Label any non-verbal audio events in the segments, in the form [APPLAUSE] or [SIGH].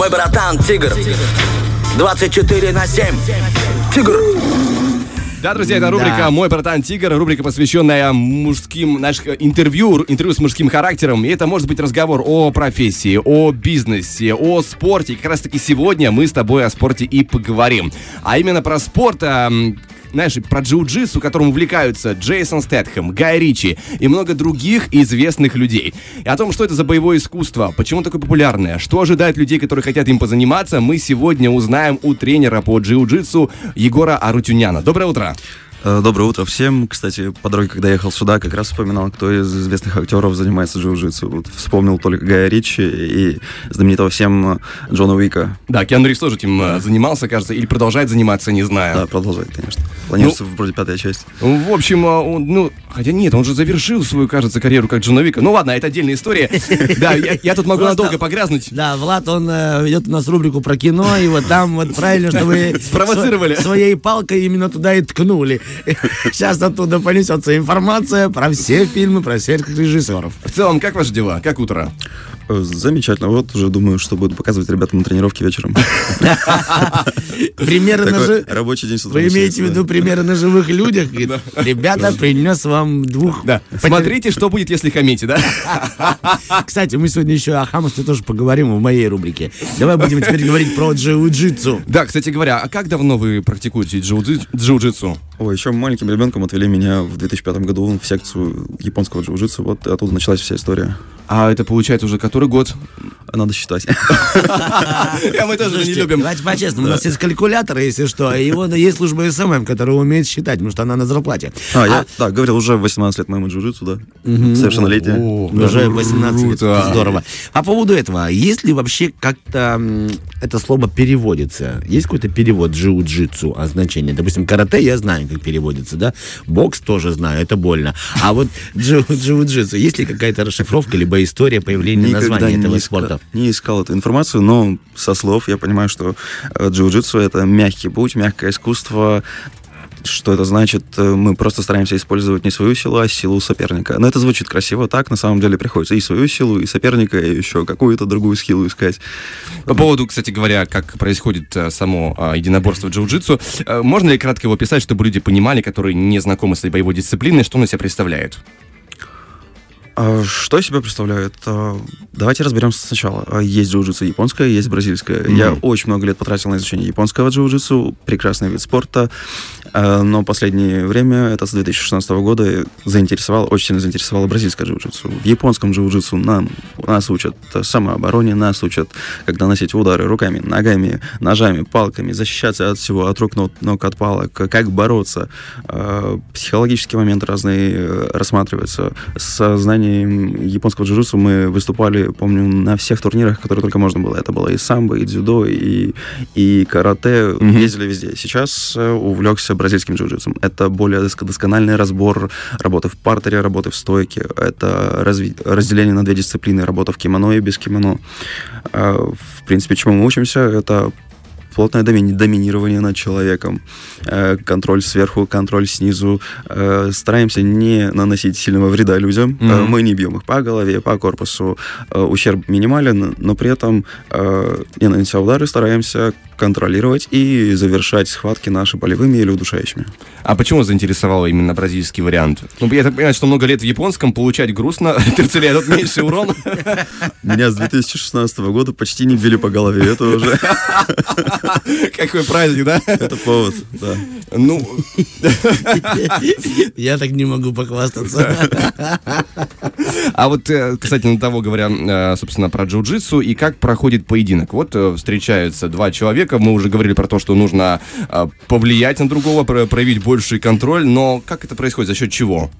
Мой братан Тигр. 24 на 7. Тигр. Да, друзья, это рубрика Да. «Мой братан Тигр», рубрика, посвященная мужским, наших интервью, интервью с мужским характером. И это может быть разговор о профессии, о бизнесе, о спорте. И как раз-таки сегодня мы с тобой о спорте и поговорим. А именно про спорт, знаешь, про джиу-джитсу, которым увлекаются Джейсон Стэтхэм, Гай Ричи и много других известных людей. И о том, что это за боевое искусство, почему такое популярное, что ожидает людей, которые хотят им позаниматься, мы сегодня узнаем у тренера по джиу-джитсу Егора Арутюняна. Доброе утро. Э, Доброе утро всем. Кстати, по дороге, когда ехал сюда, как раз вспоминал, кто из известных актеров занимается джиу-джитсу. Вот вспомнил только Гая Ричи и знаменитого всем э, Джона Уика. Да, Киану Ривз тоже этим э, занимался, кажется, или продолжает заниматься, не знаю. Да, продолжает, конечно. Планируется вроде пятая часть. В общем, он, ну, хотя нет, он же завершил свою, кажется, карьеру как Джона Вика. Ну ладно, это отдельная история. [LAUGHS] Да, я, тут могу надолго погрязнуть. Да, Влад, он ведет у нас рубрику про кино, и вот там вот правильно, что вы [LAUGHS] Спровоцировали. сво- своей палкой именно туда и ткнули. [LAUGHS] Сейчас оттуда понесется информация про все фильмы, про всех режиссеров. В целом, как ваши дела? Как утро? Э, Замечательно. Вот уже думаю, что буду показывать ребятам на тренировке вечером. [LAUGHS] Примеры на Такой жи- рабочий день с утра Вы имеете в виду примеры на живых людях? Ребята, принес вам двух... Смотрите, что будет, если хамите, да? [LAUGHS] Кстати, мы сегодня еще о хамстве тоже поговорим в моей рубрике. Давай будем теперь говорить про джиу-джитсу. Да, кстати говоря, а как давно вы практикуете джиу-джи- джиу-джитсу? Ой, еще маленьким ребенком отвели меня в 2005 году в секцию японского джиу-джитсу. Вот оттуда началась вся история. А это получается уже который год? Надо считать. [LAUGHS] А мы тоже не любим. Давайте по-честному, у нас есть калькулятор, если что, и вот есть служба SMM, которая умеет считать, потому что она на зарплате. А, я, да, говорил, уже в 18 лет моему джиу-джитсу, да. Совершеннолетие. Уже 18 лет, здорово. По поводу этого, есть ли вообще как-то это слово переводится? Есть какой-то перевод джиу-джитсу, а значение? Допустим, карате я знаю, как переводится, да? Бокс тоже знаю, это больно. А вот джиу- джиу-джитсу, есть ли какая-то расшифровка, либо история появления названия этого не, спорта? не искал эту информацию, но со слов я понимаю, что э, джиу-джитсу — это мягкий путь, мягкое искусство. Что это значит? Э, Мы просто стараемся использовать не свою силу, а силу соперника. Но это звучит красиво, так на самом деле приходится и свою силу, и соперника, и еще какую-то другую силу искать. По поводу, кстати говоря, как происходит э, само а, единоборство в джиу-джитсу, можно ли кратко его описать, чтобы люди понимали, которые не знакомы с этой боевой дисциплиной, что он из себя представляет? А Что из себя представляет? А, Давайте разберемся сначала. А, Есть джиу-джитсу японское, есть бразильское. Я очень много лет потратил на изучение японского джиу-джитсу, прекрасный вид спорта, А, но последнее время, это с 2016 года, заинтересовало, очень сильно заинтересовало бразильское джиу-джитсу. В японском джиу-джитсу нам, нас учат самообороне, нас учат, как наносить удары руками, ногами, ножами, палками, защищаться от всего, от рук, ног, ног, от палок, как бороться. А, Психологические моменты разные э, рассматриваются. С знанием японского джиу-джитсу мы выступали, помню, на всех турнирах, которые только можно было. Это было и самбо, и дзюдо, и, и карате. Ездили везде. Сейчас э, увлекся бразильским джиу-джитсом. Это более доск- доскональный разбор работы в партере, работы в стойке. Это разви- разделение на две дисциплины. Работа в кимоно и без кимоно. А, В принципе, чему мы учимся, это плотное домини- доминирование над человеком, э, контроль сверху, контроль снизу. Э, стараемся не наносить сильного вреда людям. Э, мы не бьем их по голове, по корпусу. Э, ущерб минимален, но при этом, э, не нанеся удары, стараемся контролировать и завершать схватки наши болевыми или удушающими. А почему заинтересовал именно бразильский вариант? Ну, я так понимаю, что много лет в японском получать грустно, [LAUGHS] терцелия тут меньший урон. Меня с 2016 года почти не били по голове. Это уже [LAUGHS] Какой праздник, да? это повод. Да. Ну, [LAUGHS] Я так не могу похвастаться. а вот, э, кстати, на того говоря, э, собственно, про джиу-джитсу и как проходит поединок. Вот э, встречаются два человека, мы уже говорили про то, что нужно э, повлиять на другого, про- проявить больший контроль, но как это происходит, за счет чего?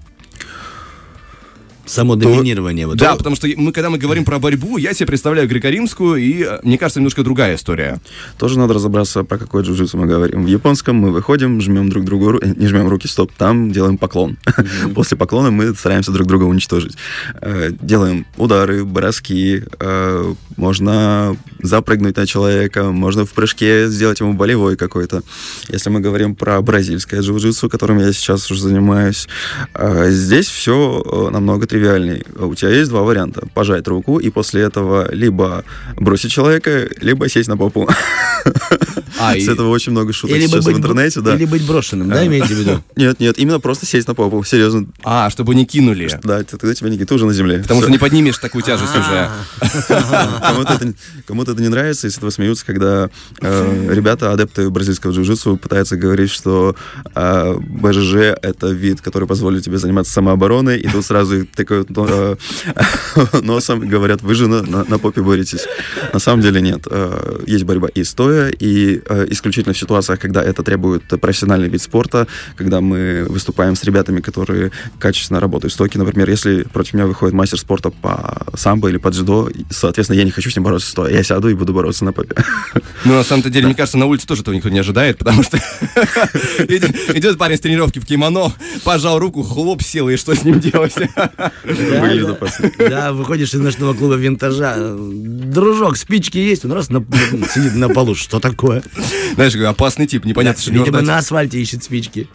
Само доминирование. вот. Да, потому что мы, когда мы говорим про борьбу, я себе представляю греко-римскую, и, э, мне кажется, немножко другая история. Тоже надо разобраться, про какой джиу-джитсу мы говорим. В японском мы выходим, жмем друг другу, ру- э, не жмем руки, стоп, там делаем поклон. [LAUGHS] После поклона мы стараемся друг друга уничтожить. Э, Делаем удары, броски, э, можно запрыгнуть на человека, можно в прыжке сделать ему болевой какой-то. Если мы говорим про бразильское джиу-джитсу, которым я сейчас уже занимаюсь, здесь все намного тривиальнее тривиальный. У тебя есть два варианта. Пожать руку и после этого либо бросить человека, либо сесть на попу. А, С и- этого очень много шуток Или, сейчас быть, в интернете, да. или быть брошенным, да, имеете в виду? [LAUGHS] Нет, нет, именно просто сесть на попу. Серьезно. А, чтобы не кинули. Да, тогда тебя не ты уже на земле. Потому что не поднимешь такую тяжесть уже. [LAUGHS] Кому-то это, кому-то это не нравится, и с этого смеются, когда э, ребята, адепты бразильского джиу-джитсу, пытаются говорить, что э, БЖЖ — это вид, который позволит тебе заниматься самообороной, и тут сразу их тыкают э, [LAUGHS] носом и говорят, вы же на, на- попе боретесь. На самом деле нет. Э, Есть борьба и стоя, и э, исключительно в ситуациях, когда это требует профессиональный вид спорта, когда мы выступаем с ребятами, которые качественно работают в стоке. Например, если против меня выходит мастер спорта по самбо или по дзюдо, соответственно, я не хочу с ним бороться стоя. Я сяду и буду бороться на попе. [LAUGHS] Ну, на самом-то деле, мне кажется, на улице тоже этого никто не ожидает, потому что [LAUGHS] идет парень с тренировки в кимоно, пожал руку, хлоп, сел, и что с ним делать? Да. выходишь из ночного клуба винтажа. Дружок, спички есть? Он раз на- сидит на полу. Что такое? Знаешь, опасный тип, непонятно, что Видимо, на асфальте ищет спички.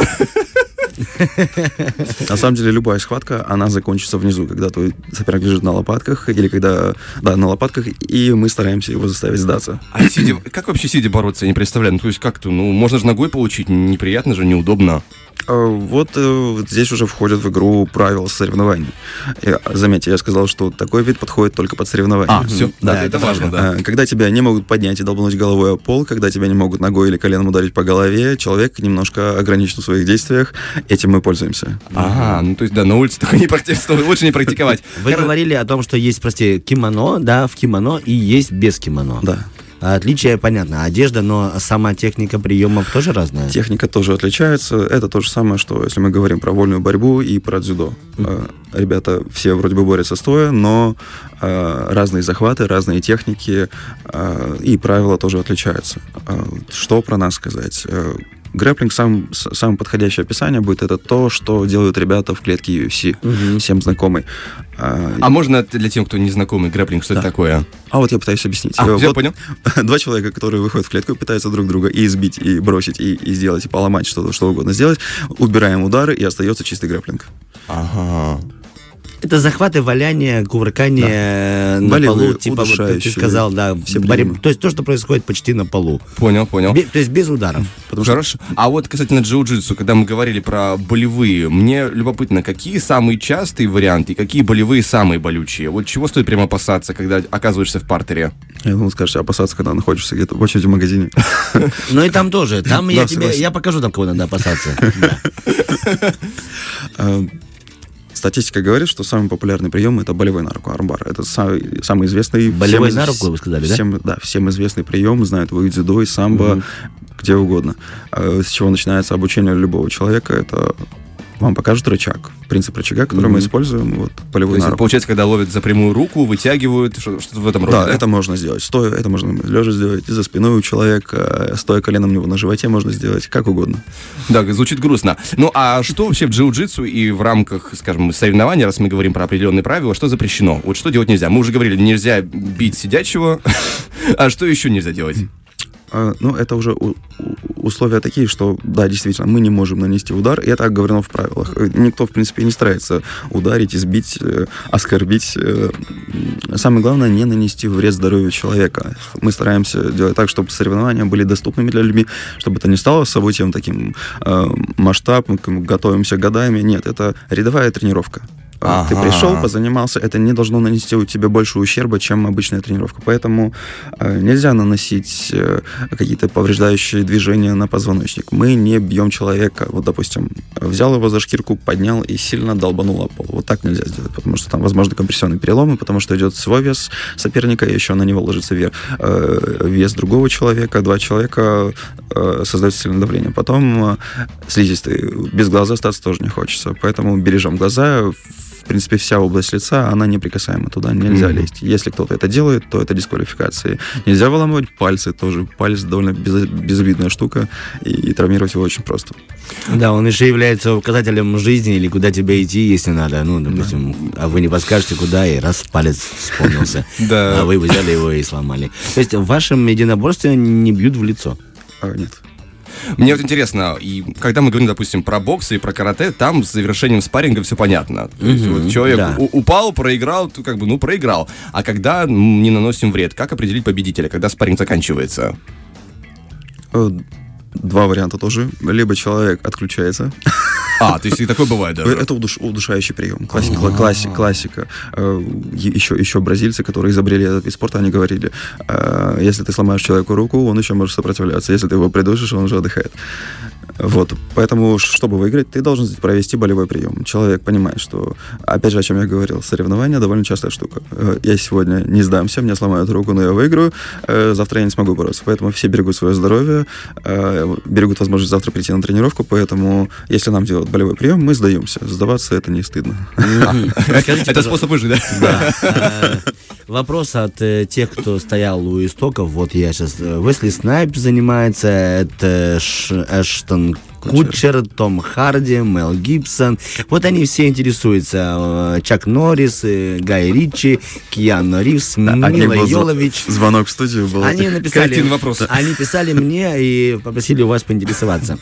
[LAUGHS] На самом деле, любая схватка, она закончится внизу, когда твой соперник лежит на лопатках, или когда, да, на лопатках, и мы стараемся его заставить сдаться. А сидя, как вообще сидя бороться, я не представляю. Ну, то есть как-то, ну, можно же ногой получить, неприятно же, неудобно. Вот э, вот здесь уже входят в игру правила соревнований. Заметьте, я сказал, что такой вид подходит только под соревнования. А, все, да, Да, это это важно, да. А, Когда тебя не могут поднять и долбануть головой о пол, когда тебя не могут ногой или коленом ударить по голове, человек немножко ограничен в своих действиях. Этим мы пользуемся. Ага, ну, то есть, да, на улице только не практиковать, лучше не практиковать. Вы говорили о том, что есть, прости, кимоно, да, в кимоно и есть без кимоно. Да. А Отличие, понятно, одежда, но сама техника приемов тоже разная. Техника тоже отличается. Это то же самое, что если мы говорим про вольную борьбу и про дзюдо. Э, Ребята все вроде бы борются стоя, но э, разные захваты, разные техники и правила тоже отличаются. Что про нас сказать? Грэплинг, сам, самое подходящее описание будет, это то, что делают ребята в клетке UFC, всем знакомый. А, А можно для тех, кто не знакомый, грэплинг, что это такое? а вот я пытаюсь объяснить. А, вот понял. [LAUGHS] Два человека, которые выходят в клетку и пытаются друг друга и избить, и бросить, и, и сделать, и поломать что-то, что угодно сделать. Убираем удары, и остается чистый грэплинг. Ага. Это захваты, валяние, кувыркание на Болевые, полу, типа, вот, ты сказал, да, все приемы. то есть то, что происходит почти на полу. Понял, понял. Бе- то есть без ударов. Хорошо. А вот касательно джиу-джитсу, когда мы говорили про болевые, мне любопытно, какие самые частые варианты и какие болевые самые болючие? Вот чего стоит прямо опасаться, когда оказываешься в партере? Я думал, скажешь, опасаться, когда находишься где-то в очереди в магазине. [LAUGHS] Ну и там тоже. Там я Да, тебе, я покажу там, кого надо опасаться. [LAUGHS] Да. Статистика говорит, что самый популярный прием это болевой на руку, армбар. Это самый, самый известный... Болевой всем на руку, вы сказали, да? всем, да? всем известный прием, знают его и дзюдо, и самбо, где угодно. Э, С чего начинается обучение любого человека, это вам покажут рычаг, принцип рычага, который мы используем, вот, То болевой есть, получается, когда ловят за прямую руку, вытягивают, что- что-то в этом роде, Да, это можно сделать стоя, это можно лежа сделать, и за спиной у человека, э, стоя коленом у него на животе можно сделать, как угодно. Да, звучит грустно. Ну, а что вообще в джиу-джитсу и в рамках, скажем, соревнований, раз мы говорим про определенные правила, что запрещено? Вот что делать нельзя? Мы уже говорили, нельзя бить сидячего. [LAUGHS] А что еще нельзя делать? А, Ну, это уже условия такие, что, да, действительно, мы не можем нанести удар, и это оговорено в правилах. Э, Никто, в принципе, не старается ударить, избить, э, оскорбить. э, Самое главное, не нанести вред здоровью человека. Мы стараемся делать так, чтобы соревнования были доступными для людей, чтобы это не стало событием таким э, масштабным, готовимся годами. Нет, это рядовая тренировка. А, Ты Ага. пришел, позанимался, это не должно нанести у тебя больше ущерба, чем обычная тренировка. Поэтому э, нельзя наносить э, какие-то повреждающие движения на позвоночник. Мы не бьем человека. Вот, допустим, взял его за шкирку, поднял и сильно долбанул о пол. Вот так нельзя сделать, потому что там возможны компрессионные переломы, потому что идет свой вес соперника, и еще на него ложится ве- э, вес другого человека. Два человека создают сильное давление. Потом слизистый. Без глаза остаться тоже не хочется. Поэтому бережем глаза. В принципе, вся область лица, она неприкасаема. Туда нельзя Мгм. лезть. Если кто-то это делает, то это дисквалификация. Нельзя выламывать пальцы тоже. Палец довольно без- безобидная штука, и, и травмировать его очень просто. Да, он еще является указателем жизни или куда тебе идти, если надо. Ну, допустим, а вы не подскажете, куда, и раз палец вспомнился. [LAUGHS] Да. А вы взяли его и сломали. То есть в вашем единоборстве не бьют в лицо. А, нет. Мне вот интересно, и когда мы говорим, допустим, про бокс и про карате, там с завершением спарринга все понятно. То есть вот человек да. упал, проиграл, то как бы, ну, проиграл. А когда не наносим вред, как определить победителя, когда спарринг заканчивается? Э, Два варианта тоже. Либо человек отключается. [LAUGHS] А, то есть и такое бывает даже. Это удуш- удушающий прием. Классика. класси- классика. Э, е- Еще, еще бразильцы, которые изобрели этот вид спорта, они говорили, э, если ты сломаешь человеку руку, он еще может сопротивляться. Если ты его придушишь, он уже отдыхает. Вот. Поэтому, чтобы выиграть, ты должен провести болевой прием. Человек понимает, что, опять же, о чем я говорил, соревнования довольно частая штука. Э, Я сегодня не сдамся, мне сломают руку, но я выиграю. Э, Завтра я не смогу бороться. Поэтому все берегут свое здоровье, э, берегут возможность завтра прийти на тренировку. Поэтому, если нам делают болевой прием, мы сдаемся. Сдаваться это не стыдно. Это способ выжить, да? Да. Вопрос от тех, кто стоял у истоков. Вот я сейчас... Уэсли Снайп занимается, это Ш- Эштон Кутчер, Том Харди, Мел Гибсон. Вот они все интересуются. э, Чак Норрис, э, Гай Ричи, Киану Ривз, Одним Мила Йолович. Звонок в студию был. Они написали, вопрос. они писали мне и попросили у вас поинтересоваться.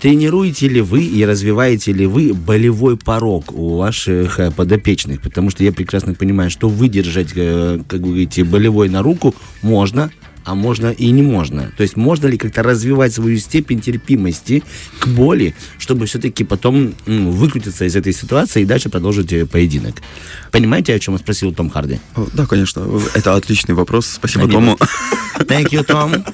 Тренируете ли вы и развиваете ли вы болевой порог у ваших э, подопечных? Потому что я прекрасно понимаю, что выдержать, как вы говорите, болевой на руку можно, а можно и не можно. То есть можно ли как-то развивать свою степень терпимости к боли, чтобы все-таки потом м, выкрутиться из этой ситуации и дальше продолжить э, поединок? Понимаете, о чем спросил Том Харди? Да, конечно. Это отличный вопрос. Спасибо Тому. Thank you, Tom.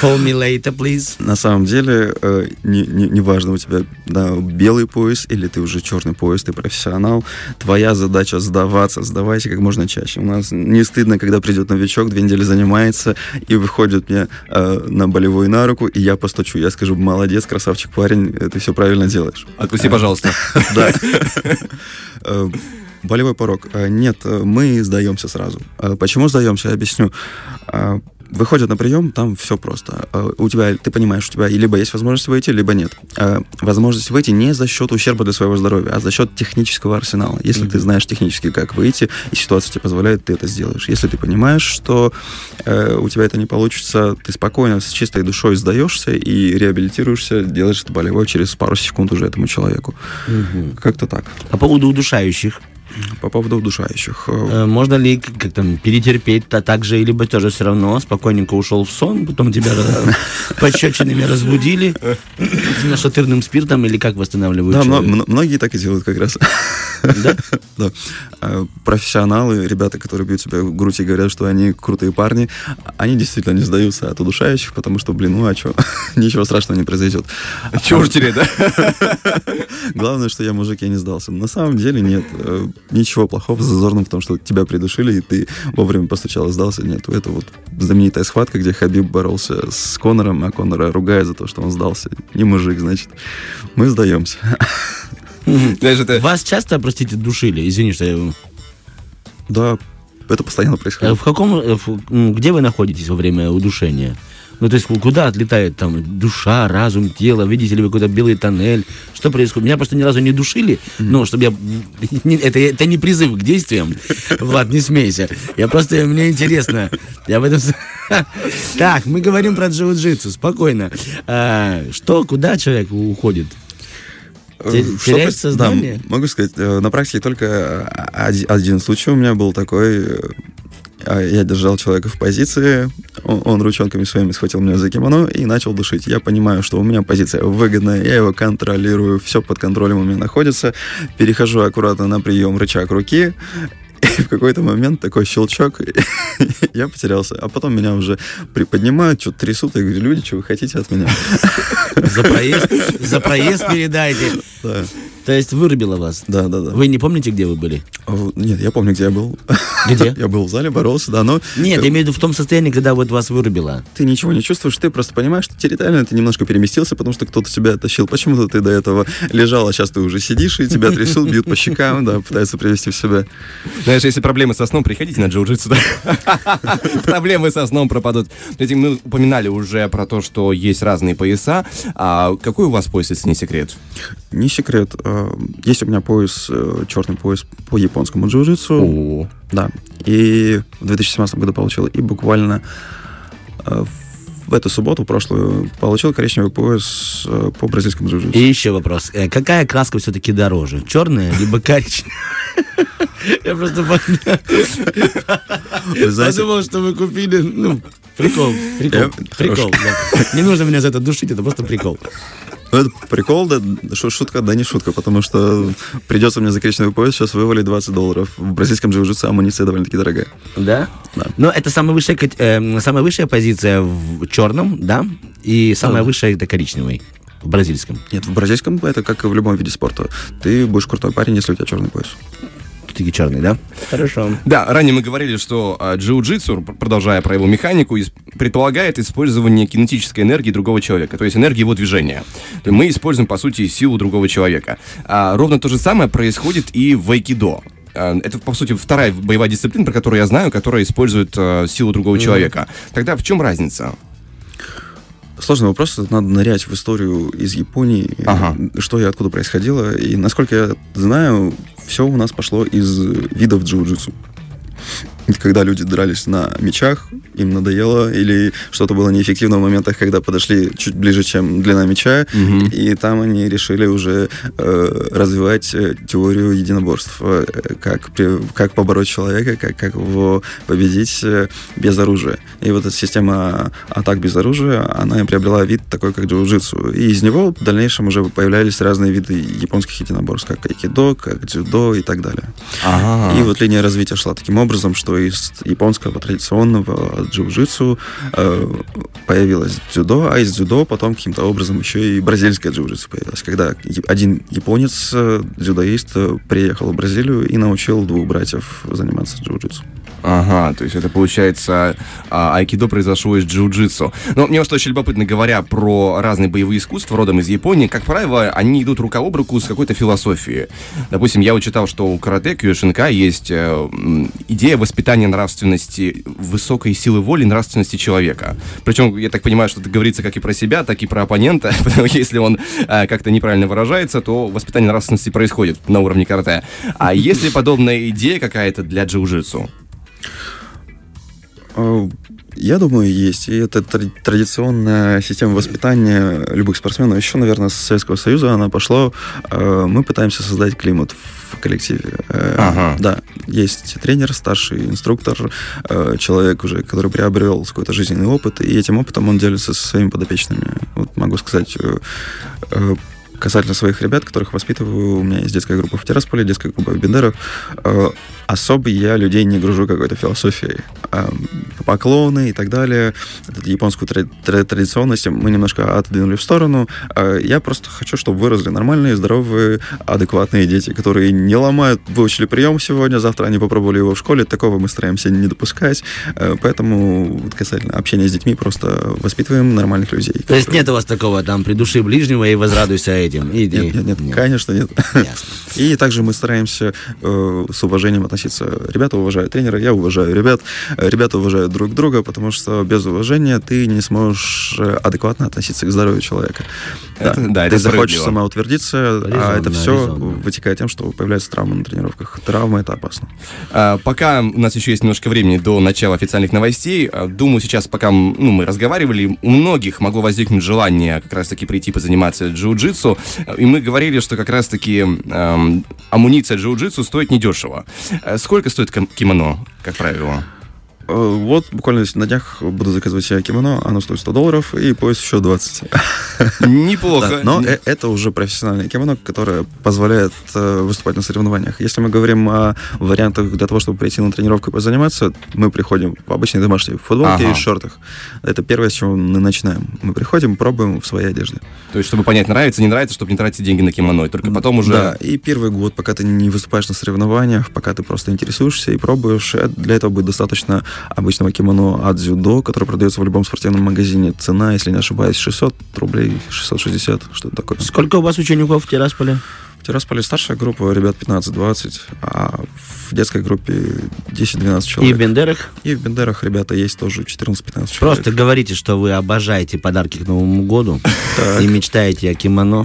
Call me later, please. На самом деле, э, не, не, не важно у тебя да, белый пояс или ты уже черный пояс, ты профессионал. Твоя задача сдаваться, сдавайся как можно чаще. У нас не стыдно, когда придет новичок, две недели занимается и выходит мне э, на болевой на руку, и я постучу. Я скажу, молодец, красавчик парень, ты все правильно делаешь. Отпусти, пожалуйста. [LAUGHS] Да. Э, Болевой порог. Э, Нет, э, мы сдаемся сразу. Почему сдаемся, я объясню. Выходят на прием, там все просто. Э, У тебя, ты понимаешь, у тебя либо есть возможность выйти, либо нет. Э, Возможность выйти не за счет ущерба для своего здоровья, а за счет технического арсенала. Если ты знаешь технически, как выйти, и ситуация тебе позволяет, ты это сделаешь. Если ты понимаешь, что э, у тебя это не получится, ты спокойно, с чистой душой сдаешься и реабилитируешься, делаешь это болевой через пару секунд уже этому человеку. Как-то так. По поводу удушающих. По поводу удушающих. Э, Э, Можно ли к- как там перетерпеть то так же, либо тоже все равно спокойненько ушел в сон, потом тебя э, пощечинами разбудили нашатырным спиртом или как восстанавливают Да, многие так и делают как раз. Да? [LAUGHS] Да. Э, Профессионалы, ребята, которые бьют себя в грудь и говорят, что они крутые парни, они действительно не сдаются от удушающих, потому что, блин, ну а что? [LAUGHS] Ничего страшного не произойдет. Чего уж терять, да? [LAUGHS] Главное, что я мужик, я не сдался. На самом деле нет. Э, Ничего плохого, зазорного в том, что тебя придушили, и ты вовремя постучал и сдался. Нет, это вот знаменитая схватка, где Хабиб боролся с Конором, а Конора ругает за то, что он сдался. Не мужик, значит. Мы сдаемся. Знаешь, это... Вас часто, простите, душили? Извини, что я... Да, это постоянно Э, происходит. В каком... э, Где вы находитесь во время удушения? Ну, то есть, куда отлетает там душа, разум, тело? Видите ли вы какой-то белый тоннель? Что происходит? Меня просто ни разу не душили, ну, чтобы я... [LAUGHS] Это, это не призыв к действиям. [LAUGHS] Влад, не смейся. Я просто... Мне интересно. Я в этом... [LAUGHS] Так, мы говорим про джиу-джитсу. Спокойно. А, Что, куда человек уходит? Э, теряет сознание? Да, могу сказать, э, на практике только э, оди- один случай у меня был такой. А, Я держал человека в позиции, он, он ручонками своими схватил меня за кимоно и начал душить. Я понимаю, что у меня позиция выгодная, я его контролирую, все под контролем у меня находится. Перехожу аккуратно на прием рычаг руки, и в какой-то момент такой щелчок, [LAUGHS] я потерялся. А потом меня уже приподнимают, что-то трясут. Я говорю, люди, что вы хотите от меня? За проезд, за проезд [LAUGHS] передайте. Да, То есть вырубило вас? да, да. да. Вы не помните, где вы были? О, Нет, я помню, где я был. Где? [LAUGHS] Я был в зале, боролся, да, но Нет, я имею в виду в том состоянии, когда вот вас вырубило. ты ничего не чувствуешь, ты просто понимаешь, что территориально ты немножко переместился, потому что кто-то тебя тащил. Почему-то ты до этого лежал, а сейчас ты уже сидишь, и тебя трясут, бьют по щекам, да, пытаются привести в себя. Знаешь, если проблемы со сном, приходите на джиу-джитсу, да? [LAUGHS] Проблемы со сном пропадут. Кстати, мы упоминали уже про то, что есть разные пояса. А какой у вас пояс, если не секрет? Не секрет, есть у меня пояс, э, черный пояс по японскому джиу-джитсу. Да. И в 2017 году получил. И буквально э, в эту субботу, прошлую, получил коричневый пояс э, по бразильскому джиу-джитсу. И еще вопрос. Э, Какая краска все-таки дороже? Черная либо коричневая? [LAUGHS] Я просто [LAUGHS] подумал, что вы купили, ну, прикол, прикол, прикол. Не нужно меня за это душить, это просто прикол. Ну, это прикол, да, шу- шутка, да не шутка, потому что придется мне за коричневый пояс сейчас вывалить 20 долларов. В бразильском джиу-джитсу амуниция довольно-таки дорогая. Да? Да. Но это самая высшая, э, самая высшая позиция в черном, да? И самая Да. высшая это коричневый в бразильском. Нет, в бразильском это как и в любом виде спорта. Ты будешь крутой парень, если у тебя черный пояс. Все-таки черный, да? Хорошо. Да, ранее мы говорили, что а, джиу-джитсу, пр- продолжая про его механику, предполагает использование кинетической энергии другого человека, то есть энергии его движения. То есть мы используем, по сути, силу другого человека. А, ровно то же самое происходит и в айкидо. А, Это, по сути, вторая боевая дисциплина, про которую я знаю, которая использует а, силу другого человека. Тогда в чем разница? Сложный вопрос, надо нырять в историю из Японии, Ага. э, что и откуда происходило. И насколько я знаю, все у нас пошло из видов джиу-джитсу. Когда люди дрались на мечах, им надоело, или что-то было неэффективно в моментах, когда подошли чуть ближе, чем длина меча, и там они решили уже э, развивать э, теорию единоборств, э, как, при- как побороть человека, как, как его победить э, без оружия. И вот эта система атак без оружия, она и приобрела вид такой, как джиу-джитсу. И из него в дальнейшем уже появлялись разные виды японских единоборств, как айкидо, как дзюдо и так далее. И вот линия развития шла таким образом, что из японского традиционного джиу-джитсу э, появилось дзюдо, а из дзюдо потом каким-то образом еще и бразильское джиу-джитсу появилось. Когда один японец, э, дзюдоист, э, приехал в Бразилию и научил двух братьев заниматься джиу-джитсу. Ага, то есть это получается а, айкидо произошло из джиу-джитсу. Но мне вот очень любопытно, говоря про разные боевые искусства родом из Японии, как правило, они идут рука об руку с какой-то философией. Допустим, я вот читал, что у карате Кьюшинка есть э, идея воспитания нравственности, высокой силы воли нравственности человека. Причем, я так понимаю, что это говорится как и про себя, так и про оппонента, [LAUGHS] потому что если он э, как-то неправильно выражается, то воспитание нравственности происходит на уровне карате. А есть ли подобная идея какая-то для джиу-джитсу? Э, Я думаю, есть. И это тр- традиционная система воспитания любых спортсменов. Еще, наверное, с Советского Союза она пошла. Э, Мы пытаемся создать климат в коллективе. Э, Ага. Да, есть тренер, старший инструктор, человек уже, который приобрел какой-то жизненный опыт, и этим опытом он делится со своими подопечными. Вот могу сказать, касательно своих ребят, которых воспитываю, у меня есть детская группа в Тирасполе, детская группа в Бендерах. Э, Особо я людей не гружу какой-то философией. Э, Поклоны и так далее, японскую тра- тра- традиционность мы немножко отодвинули в сторону. Э, Я просто хочу, чтобы выросли нормальные, здоровые, адекватные дети, которые не ломают, выучили прием сегодня, завтра они попробовали его в школе, такого мы стараемся не допускать. Э, Поэтому вот касательно общения с детьми просто воспитываем нормальных людей. То есть нет у вас такого, там, придуши ближнего и возрадуйся этим. И- и- Нет, нет, нет, конечно, нет. Ясно. И также мы стараемся э, с уважением относиться. Ребята уважают тренера, я уважаю ребят. Э, Ребята уважают друг друга, потому что без уважения ты не сможешь э, адекватно относиться к здоровью человека. Это- да, ты это захочешь самоутвердиться, а Резонно, это все резонно. вытекает тем, что появляются травмы на тренировках. Травмы это опасно. А, Пока у нас еще есть немножко времени до начала официальных новостей, а, думаю, сейчас, пока ну, мы разговаривали, у многих могло возникнуть желание как раз-таки прийти позаниматься джиу-джитсу, и мы говорили, что как раз-таки эм, амуниция джиу-джитсу стоит недешево. Э, Сколько стоит ким- кимоно, как правило? Э, Вот буквально на днях буду заказывать себе кимоно, оно стоит 100 долларов, и пояс еще 20. [LAUGHS] Неплохо. Да, но э- это уже профессиональное кимоно, которое позволяет э, выступать на соревнованиях. Если мы говорим о вариантах для того, чтобы прийти на тренировку и позаниматься, мы приходим в обычной домашней футболке Ага. и шортах. Это первое, с чего мы начинаем. Мы приходим, пробуем в своей одежде. То есть, чтобы понять, нравится, не нравится, чтобы не тратить деньги на кимоно, и только потом уже... Да, и первый год, пока ты не выступаешь на соревнованиях, пока ты просто интересуешься и пробуешь, для этого будет достаточно обычного кимоно от дзюдо, которое продается в любом спортивном магазине. Цена, если не ошибаюсь, 600 рублей, 660, что-то такое. Сколько у вас учеников в Тирасполе? В Тирасполе старшая группа, ребят 15-20, а в детской группе 10-12 И человек. в Бендерах? И в Бендерах ребята есть тоже 14-15 человек. Просто говорите, что вы обожаете подарки к Новому году и мечтаете о кимоно.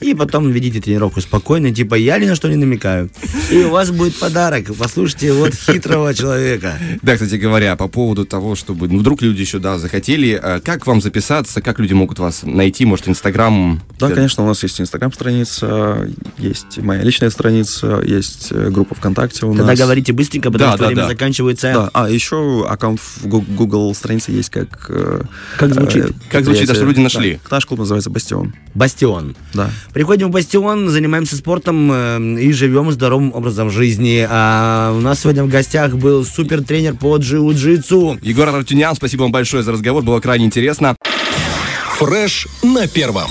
И потом ведите тренировку спокойно, типа я ни на что не намекаю. И у вас будет подарок. Послушайте вот хитрого человека. Да, кстати говоря, по поводу того, чтобы, ну, вдруг люди еще, да, захотели, э, как вам записаться, как люди могут вас найти, может, Инстаграм? Да, конечно, у нас есть инстаграм-страница, есть моя личная страница, есть э, группа ВКонтакте у Тогда нас. говорите быстренько, потому Да, что да, время да. заканчивается. Да, а еще аккаунт в Google странице есть как... э, Как звучит? э, Как звучит, а что люди нашли? Да, наш клуб называется «Бастион». Бастион. Да. Приходим в Бастион, занимаемся спортом э, и живем здоровым образом жизни. А у нас сегодня в гостях был супер тренер по джиу-джитсу. Егор Артюнян, спасибо вам большое за разговор, было крайне интересно. Фреш на первом.